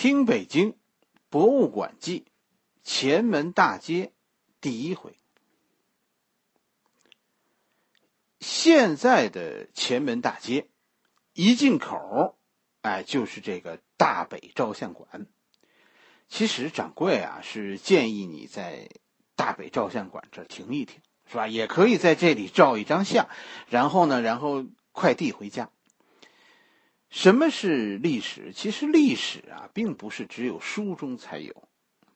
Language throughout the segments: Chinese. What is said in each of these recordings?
听北京博物馆记前门大街第一回。现在的前门大街一进口，哎，就是这个大北照相馆。其实掌柜啊是建议你在大北照相馆这停一停，是吧？也可以在这里照一张相，然后呢，然后快递回家。什么是历史？其实历史啊，并不是只有书中才有。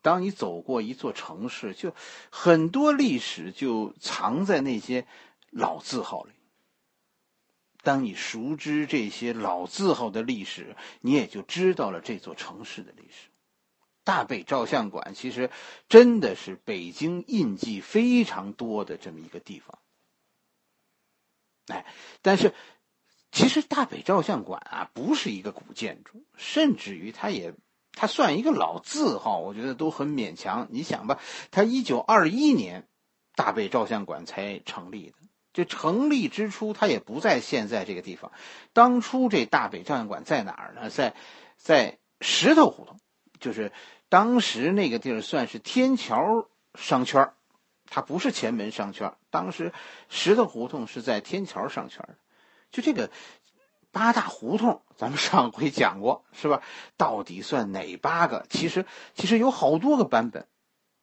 当你走过一座城市，就很多历史就藏在那些老字号里。当你熟知这些老字号的历史，你也就知道了这座城市的历史。大北照相馆其实真的是北京印记非常多的这么一个地方。哎，但是。其实大北照相馆啊，不是一个古建筑，甚至于它也，它算一个老字号，我觉得都很勉强。你想吧，它一九二一年，大北照相馆才成立的，就成立之初，它也不在现在这个地方。当初这大北照相馆在哪儿呢？在，在石头胡同，就是当时那个地儿算是天桥商圈它不是前门商圈当时石头胡同是在天桥商圈的。就这个八大胡同，咱们上回讲过，是吧？到底算哪八个？其实其实有好多个版本，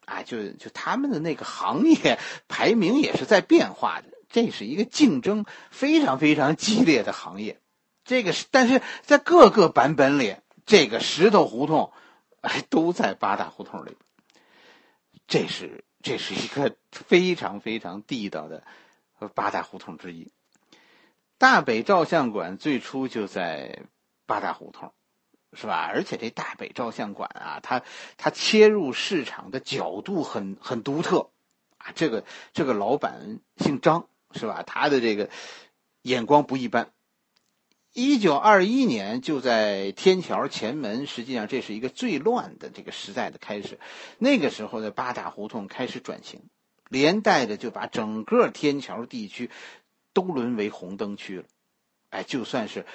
啊，就就他们的那个行业排名也是在变化的。这是一个竞争非常非常激烈的行业。这个是，但是在各个版本里，这个石头胡同，哎，都在八大胡同里。这是这是一个非常非常地道的八大胡同之一。大北照相馆最初就在八大胡同，是吧？而且这大北照相馆啊，它它切入市场的角度很很独特，啊，这个这个老板姓张，是吧？他的这个眼光不一般。一九二一年就在天桥前门，实际上这是一个最乱的这个时代的开始。那个时候的八大胡同开始转型，连带着就把整个天桥地区。都沦为红灯区了，哎，就算是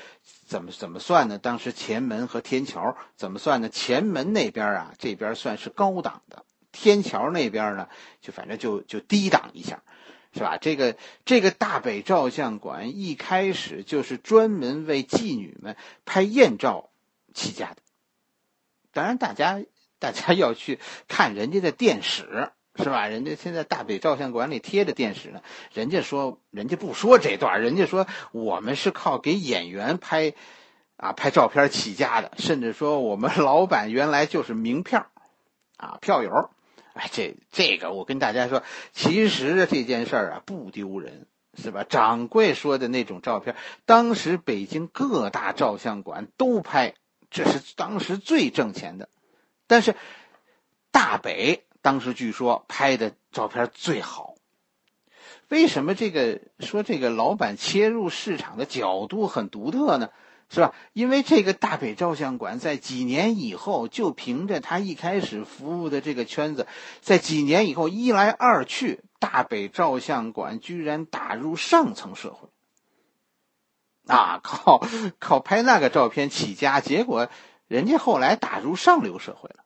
怎么怎么算呢？当时前门和天桥怎么算呢？前门那边啊，这边算是高档的；天桥那边呢，就反正就就低档一下，是吧？这个这个大北照相馆一开始就是专门为妓女们拍艳照起家的。当然，大家大家要去看人家的电史。是吧？人家现在大北照相馆里贴着电视呢。人家说，人家不说这段，人家说我们是靠给演员拍，啊，拍照片起家的。甚至说我们 老板原来就是名票，啊，票友。哎，这这个我跟大家说，其实这件事儿啊不丢人，是吧？掌柜说的那种照片，当时北京各大照相馆都拍，这是当时最挣钱的。但是大北。当时据说拍的照片最好。为什么这个说这个老板切入市场的角度很独特呢？是吧？因为这个大北照相馆在几年以后，就凭着他一开始服务的这个圈子，在几年以后一来二去，大北照相馆居然打入上层社会。啊，靠靠拍那个照片起家，结果人家后来打入上流社会了。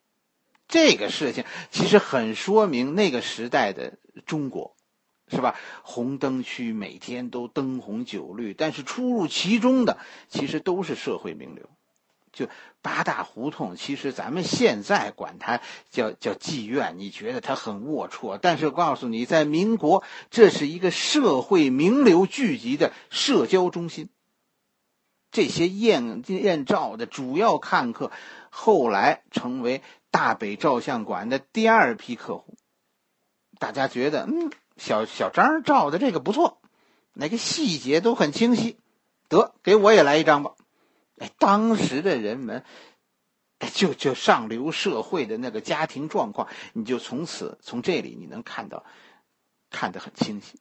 这个事情其实很说明那个时代的中国，是吧？红灯区每天都灯红酒绿，但是出入其中的其实都是社会名流。就八大胡同，其实咱们现在管它叫叫妓院，你觉得它很龌龊？但是告诉你，在民国，这是一个社会名流聚集的社交中心。这些艳艳照的主要看客，后来成为。大北照相馆的第二批客户，大家觉得，嗯，小小张照的这个不错，那个细节都很清晰，得给我也来一张吧。哎，当时的人们，就就上流社会的那个家庭状况，你就从此从这里你能看到，看得很清晰。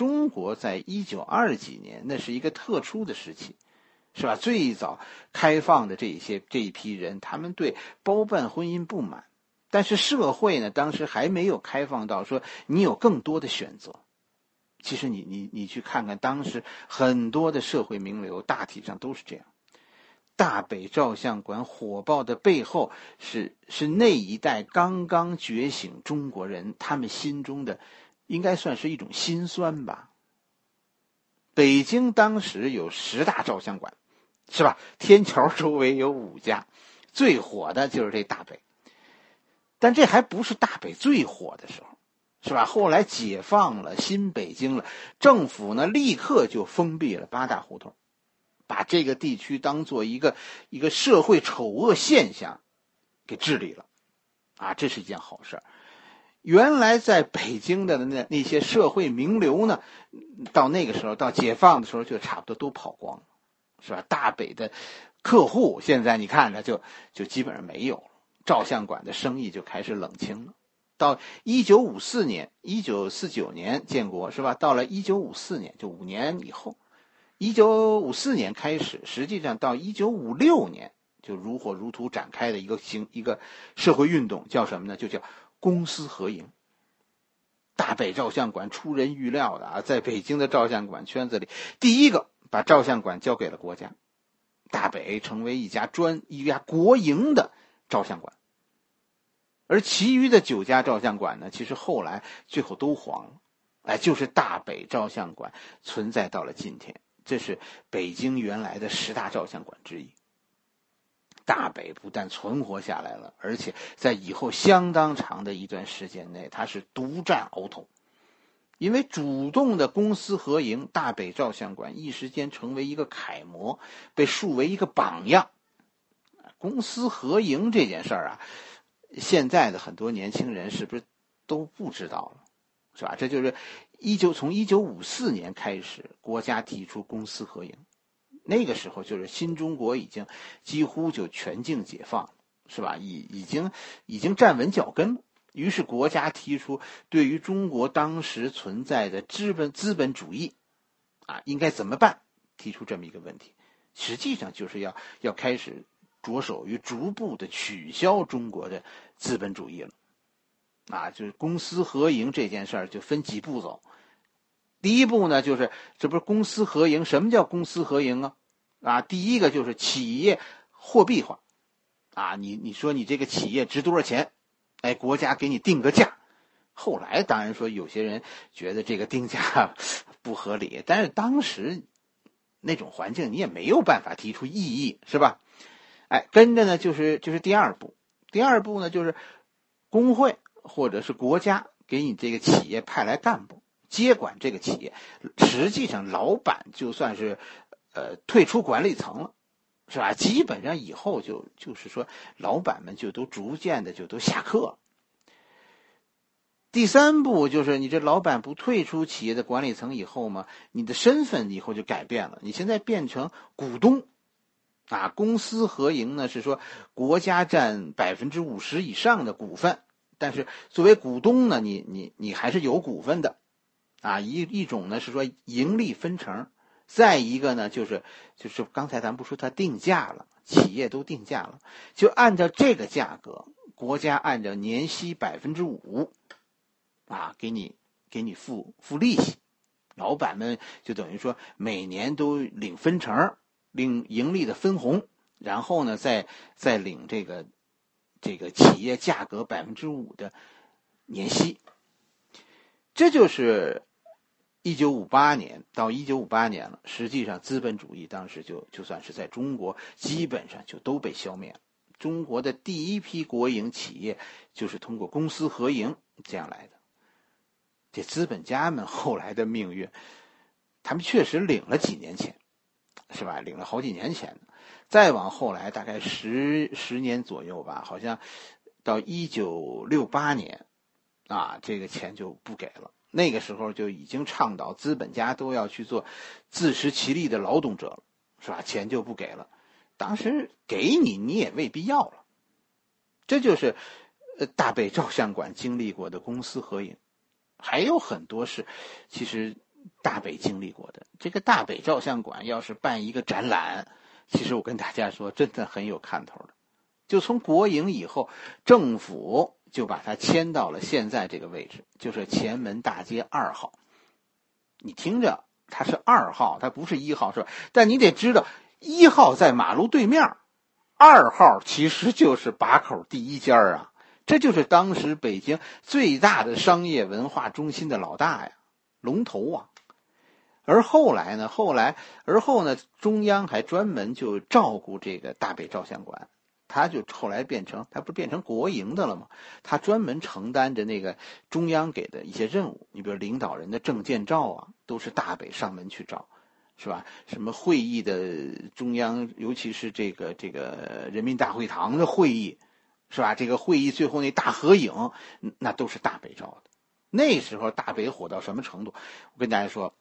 中国在一九二几年，那是一个特殊的时期。是吧？最早开放的这一些这一批人，他们对包办婚姻不满，但是社会呢，当时还没有开放到说你有更多的选择。其实你你你去看看，当时很多的社会名流，大体上都是这样。大北照相馆火爆的背后，是是那一代刚刚觉醒中国人他们心中的，应该算是一种心酸吧。北京当时有十大照相馆，是吧？天桥周围有五家，最火的就是这大北。但这还不是大北最火的时候，是吧？后来解放了新北京了，政府呢立刻就封闭了八大胡同，把这个地区当做一个一个社会丑恶现象给治理了，啊，这是一件好事原来在北京的那那些社会名流呢，到那个时候到解放的时候就差不多都跑光了，是吧？大北的客户现在你看着就就基本上没有了。照相馆的生意就开始冷清了，到一九五四年、一九四九年建国是吧？到了一九五四年，就五年以后，一九五四年开始，实际上到一九五六年就如火如荼展开的一个行一个社会运动，叫什么呢？就叫公私合营。大北照相馆出人预料的啊，在北京的照相馆圈子里，第一个把照相馆交给了国家，大北成为一家专一家国营的照相馆。而其余的九家照相馆呢，其实后来最后都黄了，哎，就是大北照相馆存在到了今天，这是北京原来的十大照相馆之一。大北不但存活下来了，而且在以后相当长的一段时间内，它是独占鳌头，因为主动的公私合营，大北照相馆一时间成为一个楷模，被树为一个榜样。公私合营这件事儿啊。现在的很多年轻人是不是都不知道了，是吧？这就是一九从一九五四年开始，国家提出公私合营，那个时候就是新中国已经几乎就全境解放，是吧？已已经已经站稳脚跟。于是国家提出对于中国当时存在的资本资本主义，啊，应该怎么办？提出这么一个问题，实际上就是要要开始。着手于逐步的取消中国的资本主义了，啊，就是公私合营这件事儿就分几步走。第一步呢，就是这不是公私合营？什么叫公私合营啊？啊，第一个就是企业货币化，啊，你你说你这个企业值多少钱？哎，国家给你定个价。后来当然说有些人觉得这个定价不合理，但是当时那种环境你也没有办法提出异议，是吧？哎，跟着呢，就是就是第二步，第二步呢，就是工会或者是国家给你这个企业派来干部接管这个企业，实际上老板就算是呃退出管理层了，是吧？基本上以后就就是说，老板们就都逐渐的就都下课。第三步就是你这老板不退出企业的管理层以后嘛，你的身份以后就改变了，你现在变成股东。啊，公私合营呢是说国家占百分之五十以上的股份，但是作为股东呢，你你你还是有股份的，啊，一一种呢是说盈利分成，再一个呢就是就是刚才咱不说它定价了，企业都定价了，就按照这个价格，国家按照年息百分之五，啊，给你给你付付利息，老板们就等于说每年都领分成。领盈利的分红，然后呢，再再领这个这个企业价格百分之五的年息。这就是一九五八年到一九五八年了。实际上，资本主义当时就就算是在中国基本上就都被消灭了。中国的第一批国营企业就是通过公私合营这样来的。这资本家们后来的命运，他们确实领了几年钱。是吧？领了好几年钱，再往后来大概十十年左右吧，好像到一九六八年，啊，这个钱就不给了。那个时候就已经倡导资本家都要去做自食其力的劳动者了，是吧？钱就不给了。当时给你，你也未必要了。这就是呃大北照相馆经历过的公私合营，还有很多是其实。大北经历过的这个大北照相馆，要是办一个展览，其实我跟大家说，真的很有看头的。就从国营以后，政府就把它迁到了现在这个位置，就是前门大街二号。你听着，它是二号，它不是一号，是吧？但你得知道，一号在马路对面，二号其实就是把口第一家啊，这就是当时北京最大的商业文化中心的老大呀，龙头啊。而后来呢，后来而后呢，中央还专门就照顾这个大北照相馆。他就后来变成，他不是变成国营的了吗？他专门承担着那个中央给的一些任务。你比如领导人的证件照啊，都是大北上门去照，是吧？什么会议的中央，尤其是这个这个人民大会堂的会议，是吧？这个会议最后那大合影，那都是大北照的。那时候大北火到什么程度？我跟大家说，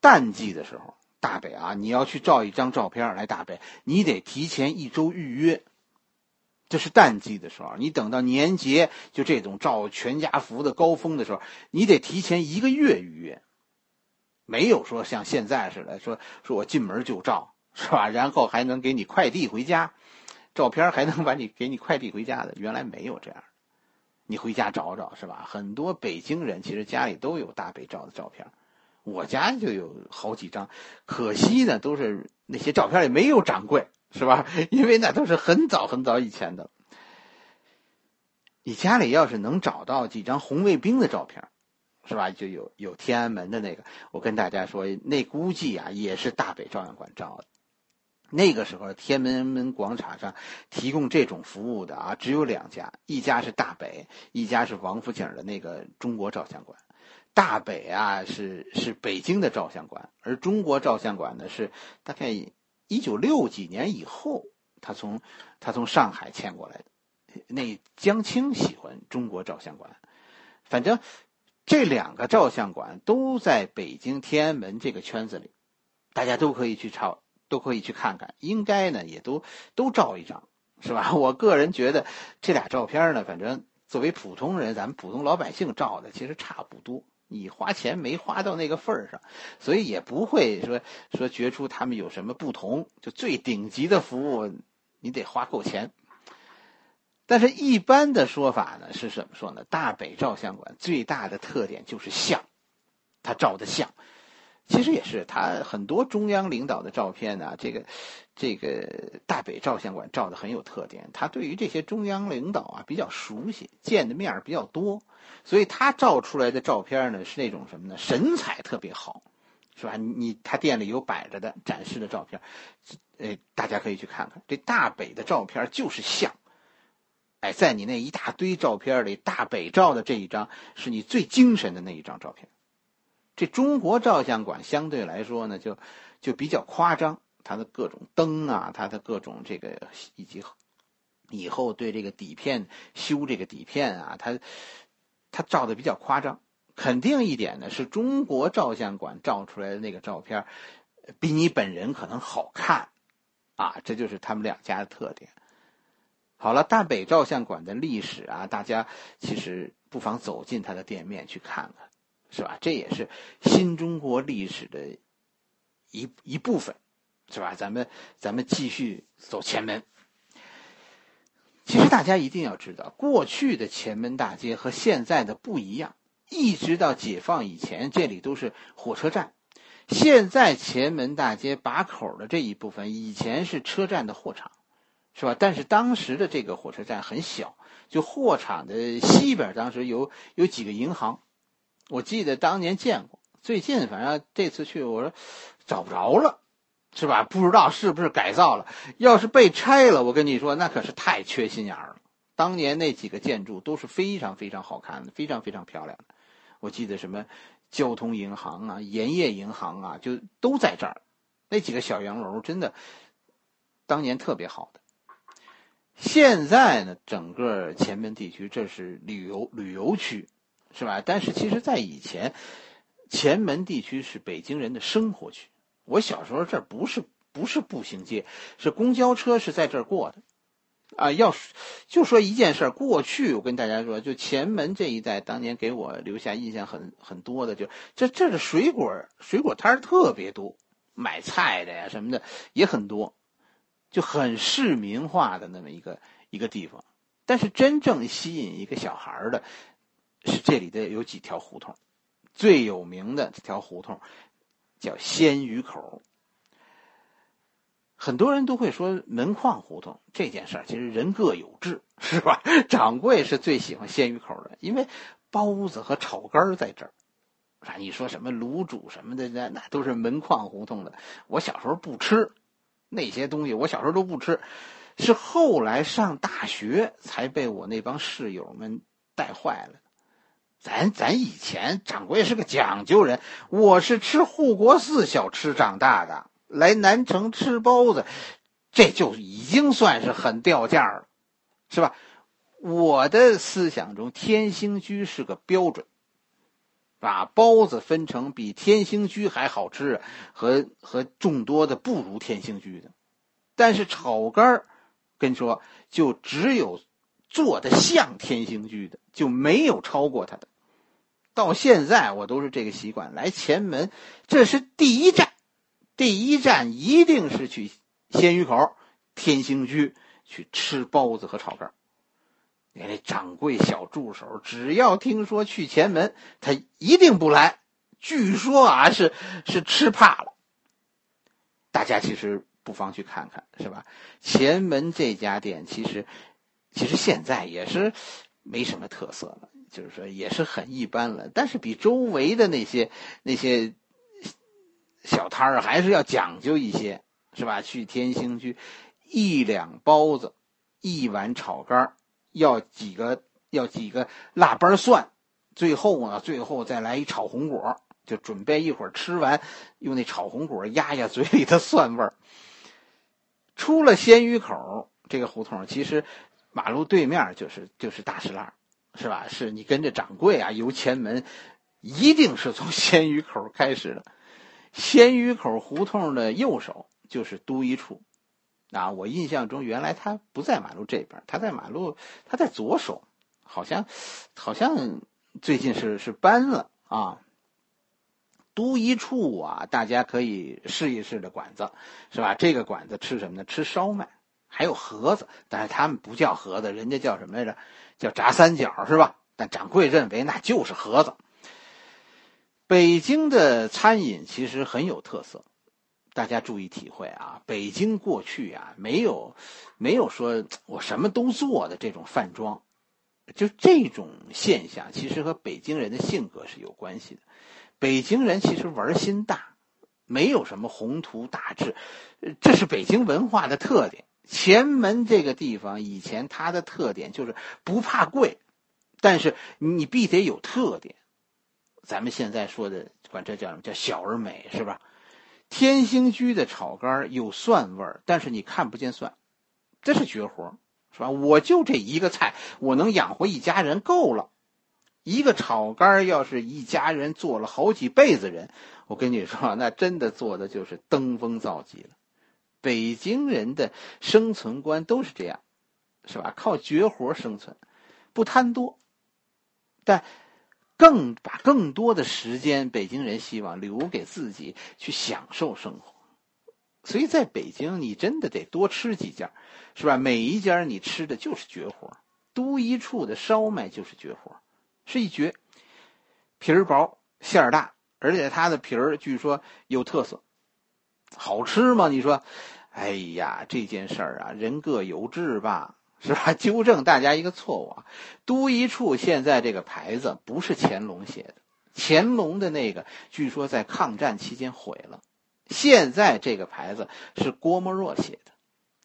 淡季的时候，大北啊，你要去照一张照片来大北，你得提前一周预约。这是淡季的时候，你等到年节，就这种照全家福的高峰的时候，你得提前一个月预约。没有说像现在似的，说说我进门就照，是吧？然后还能给你快递回家，照片还能把你给你快递回家的，原来没有这样。你回家找找，是吧？很多北京人其实家里都有大北照的照片，我家就有好几张，可惜呢，都是那些照片里没有掌柜。是吧？因为那都是很早很早以前的。你家里要是能找到几张红卫兵的照片，是吧？就有有天安门的那个。我跟大家说，那估计啊也是大北照相馆照的。那个时候，天安门广场上提供这种服务的啊，只有两家，一家是大北，一家是王府井的那个中国照相馆。大北啊是是北京的照相馆，而中国照相馆呢是大概。一九六几年以后，他从他从上海迁过来的。那江青喜欢中国照相馆，反正这两个照相馆都在北京天安门这个圈子里，大家都可以去照，都可以去看看。应该呢，也都都照一张，是吧？我个人觉得这俩照片呢，反正作为普通人，咱们普通老百姓照的，其实差不多。你花钱没花到那个份儿上，所以也不会说说觉出他们有什么不同。就最顶级的服务，你得花够钱。但是，一般的说法呢是怎么说呢？大北照相馆最大的特点就是像，他照的像。其实也是，他很多中央领导的照片呢，这个这个大北照相馆照的很有特点。他对于这些中央领导啊比较熟悉，见的面比较多，所以他照出来的照片呢是那种什么呢？神采特别好，是吧？你他店里有摆着的展示的照片，呃，大家可以去看看。这大北的照片就是像，哎，在你那一大堆照片里，大北照的这一张是你最精神的那一张照片。这中国照相馆相对来说呢，就就比较夸张，它的各种灯啊，它的各种这个以及以后对这个底片修这个底片啊，它它照的比较夸张。肯定一点呢，是中国照相馆照出来的那个照片比你本人可能好看啊，这就是他们两家的特点。好了，大北照相馆的历史啊，大家其实不妨走进他的店面去看看。是吧？这也是新中国历史的一一部分，是吧？咱们咱们继续走前门。其实大家一定要知道，过去的前门大街和现在的不一样。一直到解放以前，这里都是火车站。现在前门大街把口的这一部分，以前是车站的货场，是吧？但是当时的这个火车站很小，就货场的西边，当时有有几个银行。我记得当年见过，最近反正这次去，我说找不着了，是吧？不知道是不是改造了。要是被拆了，我跟你说，那可是太缺心眼儿了。当年那几个建筑都是非常非常好看的，非常非常漂亮的。我记得什么交通银行啊、盐业银行啊，就都在这儿。那几个小洋楼真的当年特别好的。现在呢，整个前门地区这是旅游旅游区。是吧？但是其实，在以前，前门地区是北京人的生活区。我小时候这不是不是步行街，是公交车是在这儿过的。啊，要就说一件事儿，过去我跟大家说，就前门这一带，当年给我留下印象很很多的，就这这的水果水果摊特别多，买菜的呀什么的也很多，就很市民化的那么一个一个地方。但是真正吸引一个小孩的。是这里的有几条胡同，最有名的这条胡同叫鲜鱼口。很多人都会说门框胡同这件事儿，其实人各有志，是吧？掌柜是最喜欢鲜鱼口的，因为包子和炒肝在这儿。啊，你说什么卤煮什么的，那那都是门框胡同的。我小时候不吃那些东西，我小时候都不吃，是后来上大学才被我那帮室友们带坏了。咱咱以前掌柜是个讲究人，我是吃护国寺小吃长大的，来南城吃包子，这就已经算是很掉价了，是吧？我的思想中，天兴居是个标准。把包子分成比天兴居还好吃和和众多的不如天兴居的，但是炒肝，跟你说就只有做的像天兴居的，就没有超过它的。到现在我都是这个习惯，来前门这是第一站，第一站一定是去鲜鱼口、天兴居去吃包子和炒肝儿。那掌柜小助手，只要听说去前门，他一定不来。据说啊，是是吃怕了。大家其实不妨去看看，是吧？前门这家店其实其实现在也是没什么特色了，就是说也是很一般了。但是比周围的那些那些小摊儿还是要讲究一些，是吧？去天兴居，一两包子，一碗炒肝。要几个要几个腊八蒜，最后呢，最后再来一炒红果，就准备一会儿吃完，用那炒红果压压嘴里的蒜味儿。出了鲜鱼口这个胡同，其实马路对面就是就是大石栏，是吧？是你跟着掌柜啊由前门，一定是从鲜鱼口开始的。鲜鱼口胡同的右手就是都一处。啊，我印象中原来他不在马路这边，他在马路，他在左手，好像，好像最近是是搬了啊。都一处啊，大家可以试一试的馆子，是吧？这个馆子吃什么呢？吃烧麦，还有盒子，但是他们不叫盒子，人家叫什么来着？叫炸三角，是吧？但掌柜认为那就是盒子。北京的餐饮其实很有特色。大家注意体会啊！北京过去啊，没有，没有说我什么都做的这种饭庄，就这种现象，其实和北京人的性格是有关系的。北京人其实玩心大，没有什么宏图大志，这是北京文化的特点。前门这个地方以前它的特点就是不怕贵，但是你必得有特点。咱们现在说的管这叫什么叫小而美，是吧？天兴居的炒肝有蒜味儿，但是你看不见蒜，这是绝活，是吧？我就这一个菜，我能养活一家人，够了。一个炒肝要是一家人做了好几辈子人，我跟你说，那真的做的就是登峰造极了。北京人的生存观都是这样，是吧？靠绝活生存，不贪多，但。更把更多的时间，北京人希望留给自己去享受生活，所以在北京你真的得多吃几家，是吧？每一家你吃的就是绝活，都一处的烧麦就是绝活，是一绝，皮儿薄馅儿大，而且它的皮儿据说有特色，好吃吗？你说，哎呀，这件事儿啊，人各有志吧。是吧？纠正大家一个错误啊！都一处现在这个牌子不是乾隆写的，乾隆的那个据说在抗战期间毁了。现在这个牌子是郭沫若写的。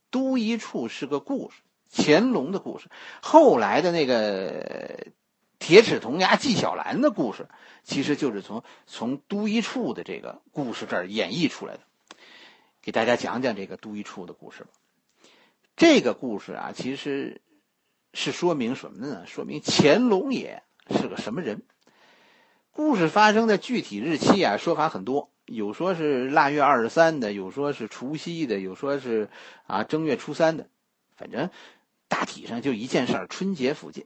都一处是个故事，乾隆的故事。后来的那个铁齿铜牙纪晓岚的故事，其实就是从从都一处的这个故事这儿演绎出来的。给大家讲讲这个都一处的故事吧。这个故事啊，其实是说明什么呢？说明乾隆爷是个什么人。故事发生的具体日期啊，说法很多，有说是腊月二十三的，有说是除夕的，有说是啊正月初三的。反正大体上就一件事儿：春节附近。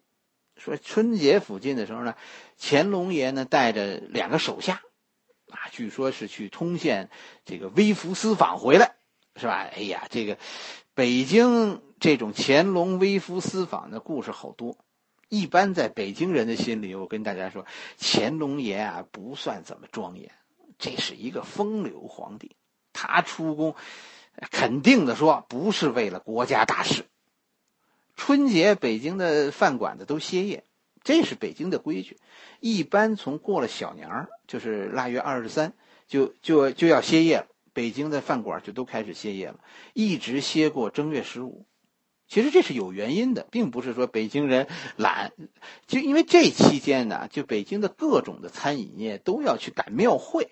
说春节附近的时候呢，乾隆爷呢带着两个手下啊，据说是去通县这个微服私访回来，是吧？哎呀，这个。北京这种乾隆微服私访的故事好多，一般在北京人的心里，我跟大家说，乾隆爷啊不算怎么庄严，这是一个风流皇帝。他出宫，肯定的说，不是为了国家大事。春节北京的饭馆子都歇业，这是北京的规矩。一般从过了小年儿，就是腊月二十三，就就就要歇业了。北京的饭馆就都开始歇业了，一直歇过正月十五。其实这是有原因的，并不是说北京人懒，就因为这期间呢，就北京的各种的餐饮业都要去赶庙会。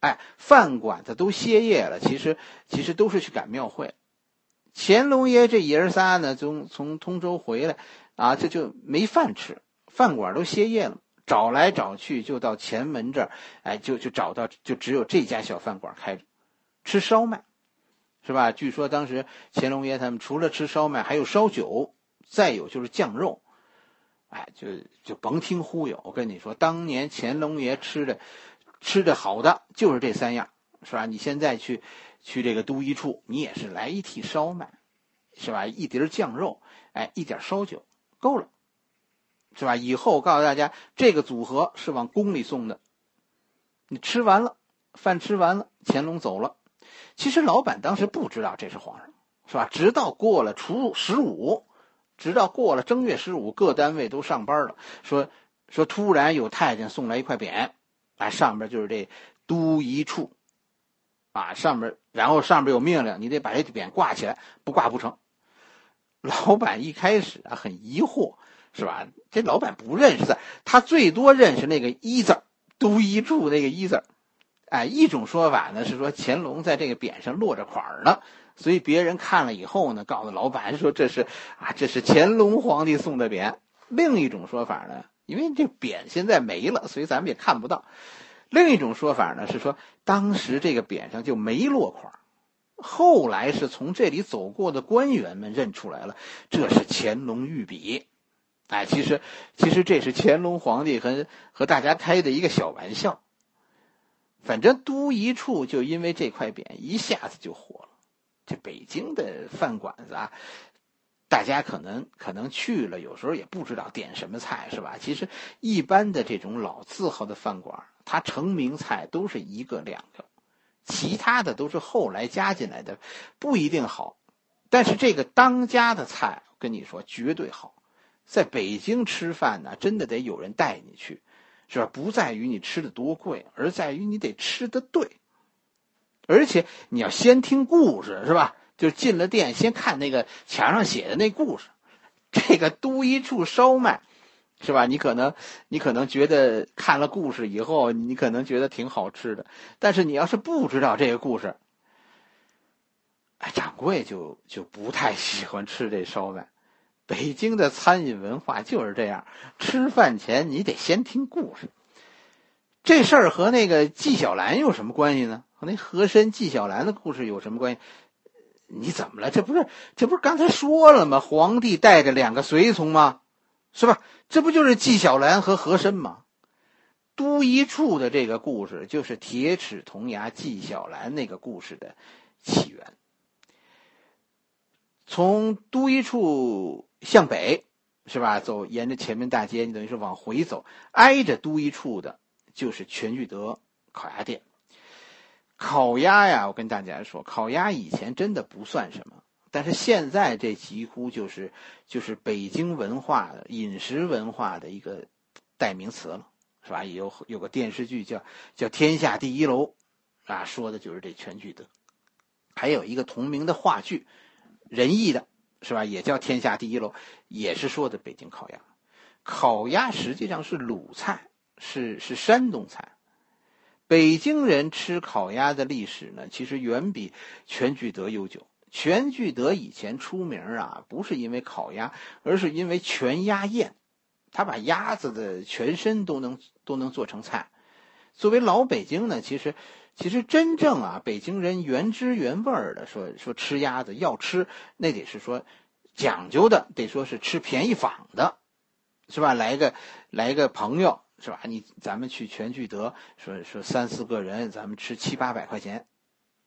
哎，饭馆子都歇业了，其实其实都是去赶庙会。乾隆爷这爷儿仨呢，从从通州回来，啊，这就没饭吃，饭馆都歇业了，找来找去就到前门这儿，哎，就就找到就只有这家小饭馆开着，吃烧麦，是吧？据说当时乾隆爷他们除了吃烧麦，还有烧酒，再有就是酱肉，哎，就就甭听忽悠，我跟你说，当年乾隆爷吃的。吃的好的就是这三样，是吧？你现在去，去这个都一处，你也是来一屉烧麦，是吧？一碟酱肉，哎，一点烧酒，够了，是吧？以后告诉大家，这个组合是往宫里送的。你吃完了，饭吃完了，乾隆走了。其实老板当时不知道这是皇上，是吧？直到过了初十五，直到过了正月十五，各单位都上班了，说说突然有太监送来一块匾。啊，上边就是这都一处，啊，上面然后上边有命令，你得把这匾挂起来，不挂不成。老板一开始啊很疑惑，是吧？这老板不认识字，他最多认识那个一字都一柱那个一字哎，一种说法呢是说乾隆在这个匾上落着款儿呢，所以别人看了以后呢，告诉老板说这是啊，这是乾隆皇帝送的匾。另一种说法呢。因为这匾现在没了，所以咱们也看不到。另一种说法呢是说，当时这个匾上就没落款，后来是从这里走过的官员们认出来了，这是乾隆御笔。哎，其实其实这是乾隆皇帝和和大家开的一个小玩笑。反正都一处就因为这块匾一下子就火了。这北京的饭馆子啊。大家可能可能去了，有时候也不知道点什么菜，是吧？其实一般的这种老字号的饭馆，它成名菜都是一个两个，其他的都是后来加进来的，不一定好。但是这个当家的菜，跟你说绝对好。在北京吃饭呢，真的得有人带你去，是吧？不在于你吃的多贵，而在于你得吃的对，而且你要先听故事，是吧？就进了店，先看那个墙上写的那故事，这个都一处烧麦，是吧？你可能你可能觉得看了故事以后，你可能觉得挺好吃的。但是你要是不知道这个故事，哎，掌柜就就不太喜欢吃这烧麦。北京的餐饮文化就是这样，吃饭前你得先听故事。这事儿和那个纪晓岚有什么关系呢？和那和珅、纪晓岚的故事有什么关系？你怎么了？这不是这不是刚才说了吗？皇帝带着两个随从吗？是吧？这不就是纪晓岚和和珅吗？都一处的这个故事就是铁齿铜牙纪晓岚那个故事的起源。从都一处向北，是吧？走沿着前门大街，你等于是往回走，挨着都一处的就是全聚德烤鸭店。烤鸭呀，我跟大家说，烤鸭以前真的不算什么，但是现在这几乎就是就是北京文化饮食文化的一个代名词了，是吧？有有个电视剧叫叫《天下第一楼》，啊，说的就是这全聚德，还有一个同名的话剧，仁义的，是吧？也叫《天下第一楼》，也是说的北京烤鸭。烤鸭实际上是鲁菜，是是山东菜。北京人吃烤鸭的历史呢，其实远比全聚德悠久。全聚德以前出名啊，不是因为烤鸭，而是因为全鸭宴，他把鸭子的全身都能都能做成菜。作为老北京呢，其实其实真正啊，北京人原汁原味的说说吃鸭子要吃，那得是说讲究的，得说是吃便宜坊的，是吧？来个来个朋友。是吧？你咱们去全聚德，说说三四个人，咱们吃七八百块钱，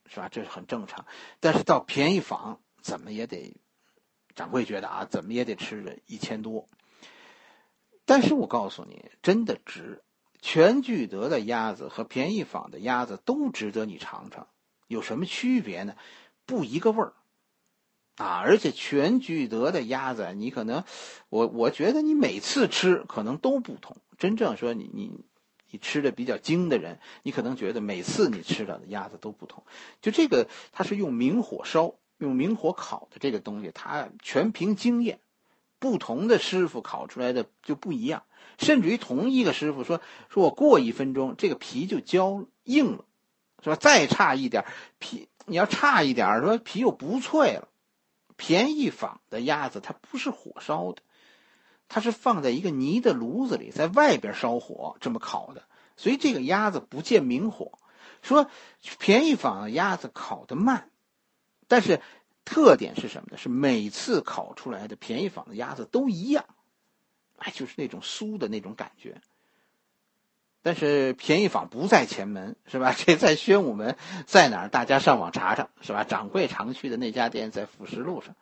是吧？这是很正常。但是到便宜坊，怎么也得，掌柜觉得啊，怎么也得吃一千多。但是我告诉你，真的值。全聚德的鸭子和便宜坊的鸭子都值得你尝尝。有什么区别呢？不一个味儿。啊，而且全聚德的鸭子，你可能，我我觉得你每次吃可能都不同。真正说你你你吃的比较精的人，你可能觉得每次你吃到的鸭子都不同。就这个，它是用明火烧、用明火烤的这个东西，它全凭经验。不同的师傅烤出来的就不一样，甚至于同一个师傅说说我过一分钟这个皮就焦硬了，是吧？再差一点皮，你要差一点说皮又不脆了。便宜坊的鸭子它不是火烧的，它是放在一个泥的炉子里，在外边烧火这么烤的，所以这个鸭子不见明火。说便宜坊的鸭子烤的慢，但是特点是什么呢？是每次烤出来的便宜坊的鸭子都一样，哎，就是那种酥的那种感觉。但是便宜坊不在前门，是吧？这在宣武门，在哪儿？大家上网查查，是吧？掌柜常去的那家店在辅食路上。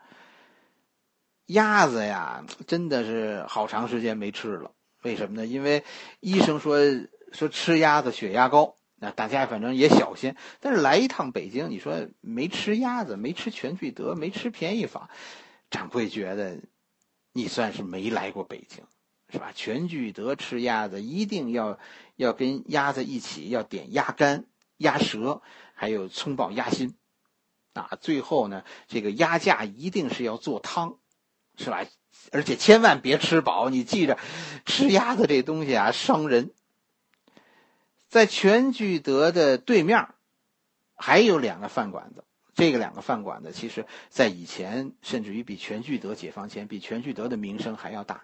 鸭子呀，真的是好长时间没吃了。为什么呢？因为医生说说吃鸭子血压高，那大家反正也小心。但是来一趟北京，你说没吃鸭子，没吃全聚德，没吃便宜坊，掌柜觉得你算是没来过北京。是吧？全聚德吃鸭子一定要要跟鸭子一起要点鸭肝、鸭舌，还有葱爆鸭心，啊，最后呢，这个鸭架一定是要做汤，是吧？而且千万别吃饱，你记着，吃鸭子这东西啊伤人。在全聚德的对面，还有两个饭馆子，这个两个饭馆子，其实在以前甚至于比全聚德解放前，比全聚德的名声还要大。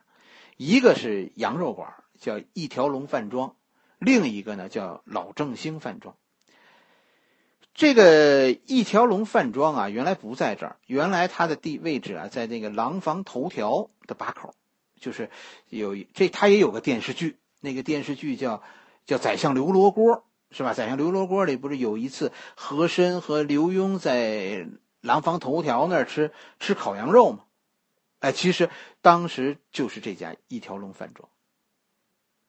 一个是羊肉馆，叫一条龙饭庄；另一个呢叫老正兴饭庄。这个一条龙饭庄啊，原来不在这儿，原来它的地位置啊，在那个廊坊头条的八口，就是有这，它也有个电视剧，那个电视剧叫叫《宰相刘罗锅》，是吧？《宰相刘罗锅》里不是有一次和珅和刘墉在廊坊头条那儿吃吃烤羊肉吗？哎，其实当时就是这家一条龙饭庄，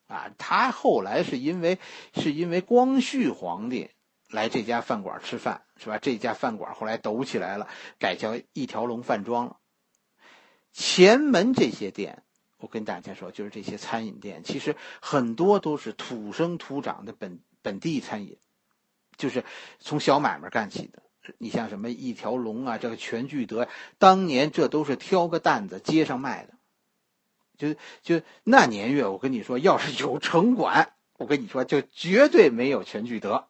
啊，他后来是因为是因为光绪皇帝来这家饭馆吃饭，是吧？这家饭馆后来抖起来了，改叫一条龙饭庄了。前门这些店，我跟大家说，就是这些餐饮店，其实很多都是土生土长的本本地餐饮，就是从小买卖干起的。你像什么一条龙啊，这个全聚德，当年这都是挑个担子街上卖的，就就那年月，我跟你说，要是有城管，我跟你说，就绝对没有全聚德，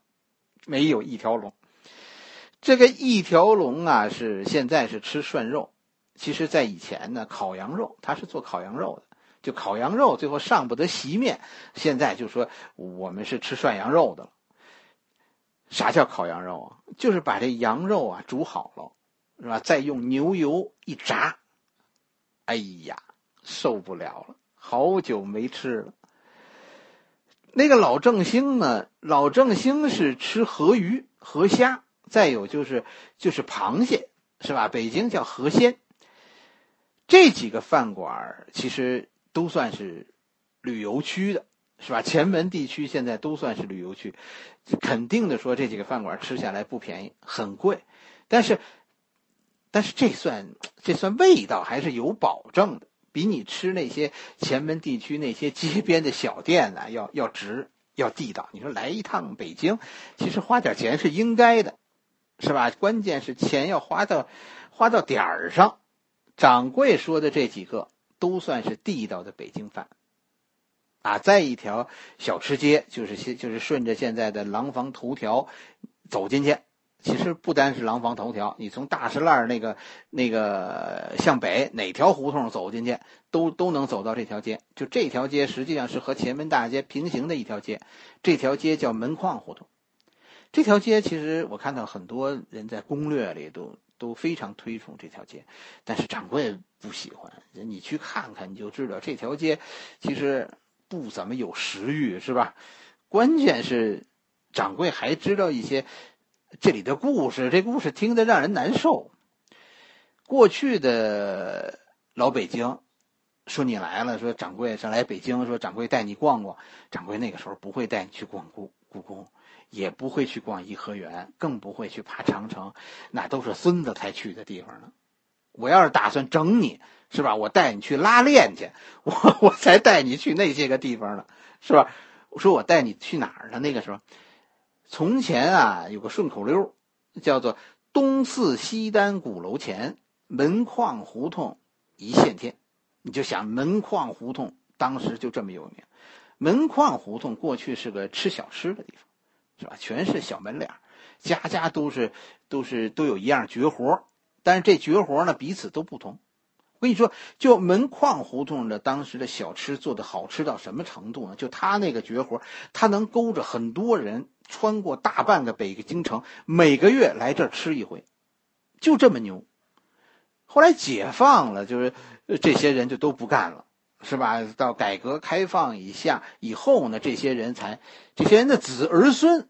没有一条龙。这个一条龙啊，是现在是吃涮肉，其实在以前呢，烤羊肉，他是做烤羊肉的，就烤羊肉最后上不得席面，现在就说我们是吃涮羊肉的了。啥叫烤羊肉啊？就是把这羊肉啊煮好了，是吧？再用牛油一炸，哎呀，受不了了，好久没吃了。那个老正兴呢？老正兴是吃河鱼、河虾，再有就是就是螃蟹，是吧？北京叫河鲜。这几个饭馆其实都算是旅游区的。是吧？前门地区现在都算是旅游区，肯定的说，这几个饭馆吃下来不便宜，很贵。但是，但是这算这算味道还是有保证的，比你吃那些前门地区那些街边的小店呢要要值，要地道。你说来一趟北京，其实花点钱是应该的，是吧？关键是钱要花到花到点儿上。掌柜说的这几个都算是地道的北京饭。啊，再一条小吃街，就是现就是顺着现在的廊坊头条走进去。其实不单是廊坊头条，你从大石烂那个那个向北哪条胡同走进去，都都能走到这条街。就这条街实际上是和前门大街平行的一条街，这条街叫门框胡同。这条街其实我看到很多人在攻略里都都非常推崇这条街，但是掌柜不喜欢。你去看看你就知道，这条街其实。不怎么有食欲是吧？关键是掌柜还知道一些这里的故事，这故事听得让人难受。过去的老北京，说你来了，说掌柜上来北京，说掌柜带你逛逛，掌柜那个时候不会带你去逛故故宫，也不会去逛颐和园，更不会去爬长城，那都是孙子才去的地方呢。我要是打算整你，是吧？我带你去拉练去，我我才带你去那些个地方呢，是吧？我说我带你去哪儿呢？那个时候，从前啊，有个顺口溜，叫做“东四西单鼓楼前，门框胡同一线天”。你就想门框胡同，当时就这么有名。门框胡同过去是个吃小吃的地方，是吧？全是小门脸家家都是都是都有一样绝活但是这绝活呢彼此都不同。我跟你说，就门框胡同的当时的小吃做的好吃到什么程度呢？就他那个绝活，他能勾着很多人穿过大半个北京城，每个月来这儿吃一回，就这么牛。后来解放了，就是这些人就都不干了。是吧？到改革开放以下以后呢，这些人才，这些人的子儿孙，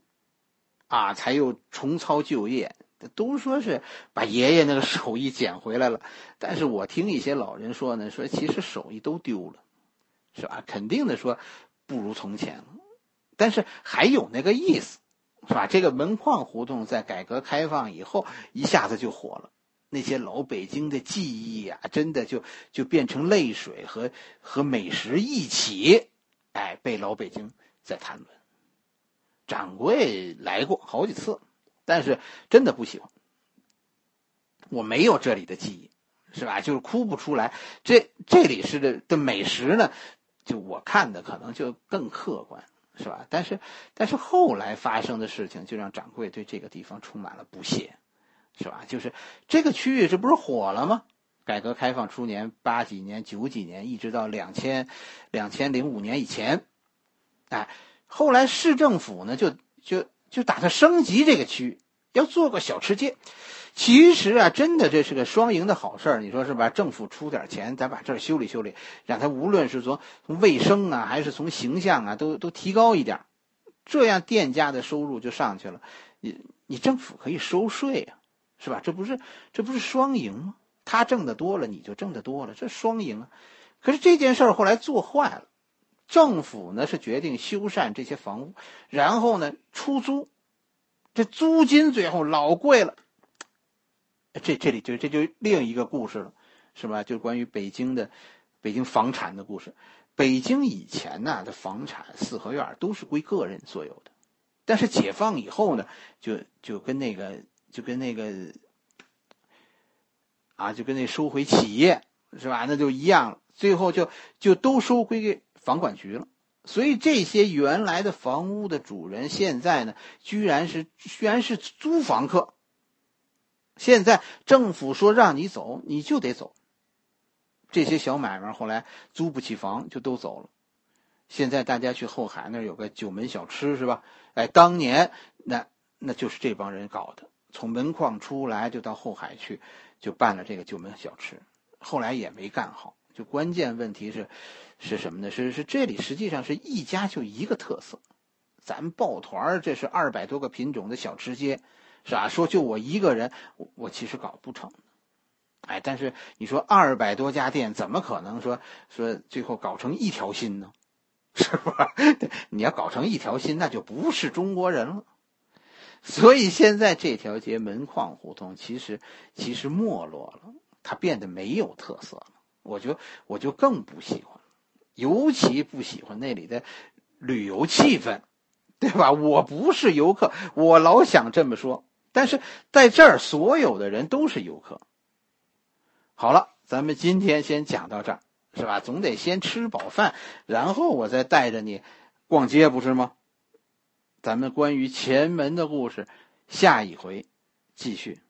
啊，才又重操旧业。都说是把爷爷那个手艺捡回来了，但是我听一些老人说呢，说其实手艺都丢了，是吧？肯定的说不如从前了，但是还有那个意思，是吧？这个门框胡同在改革开放以后一下子就火了。那些老北京的记忆啊，真的就就变成泪水和和美食一起，哎，被老北京在谈论。掌柜来过好几次，但是真的不喜欢。我没有这里的记忆，是吧？就是哭不出来。这这里是的的美食呢，就我看的可能就更客观，是吧？但是但是后来发生的事情，就让掌柜对这个地方充满了不屑。是吧？就是这个区域，这不是火了吗？改革开放初年，八几年、九几年，一直到两千、两千零五年以前，哎，后来市政府呢，就就就打算升级这个区域，要做个小吃街。其实啊，真的这是个双赢的好事儿，你说是吧？政府出点钱，咱把这儿修理修理，让它无论是从从卫生啊，还是从形象啊，都都提高一点，这样店家的收入就上去了。你你政府可以收税啊。是吧？这不是这不是双赢吗？他挣的多了，你就挣的多了，这双赢啊！可是这件事儿后来做坏了，政府呢是决定修缮这些房屋，然后呢出租，这租金最后老贵了。这这里就这就另一个故事了，是吧？就关于北京的北京房产的故事。北京以前呢的房产四合院都是归个人所有的，但是解放以后呢，就就跟那个。就跟那个啊，就跟那收回企业是吧？那就一样了。最后就就都收归给房管局了。所以这些原来的房屋的主人，现在呢，居然是居然是租房客。现在政府说让你走，你就得走。这些小买卖后来租不起房，就都走了。现在大家去后海那儿有个九门小吃是吧？哎，当年那那就是这帮人搞的。从门框出来就到后海去，就办了这个九门小吃，后来也没干好。就关键问题是，是什么呢？是是这里实际上是一家就一个特色，咱抱团这是二百多个品种的小吃街，是吧？说就我一个人，我其实搞不成。哎，但是你说二百多家店，怎么可能说说最后搞成一条心呢？是吧？你要搞成一条心，那就不是中国人了。所以现在这条街门框胡同其实其实没落了，它变得没有特色了。我就我就更不喜欢，尤其不喜欢那里的旅游气氛，对吧？我不是游客，我老想这么说，但是在这儿所有的人都是游客。好了，咱们今天先讲到这儿，是吧？总得先吃饱饭，然后我再带着你逛街，不是吗？咱们关于前门的故事，下一回继续。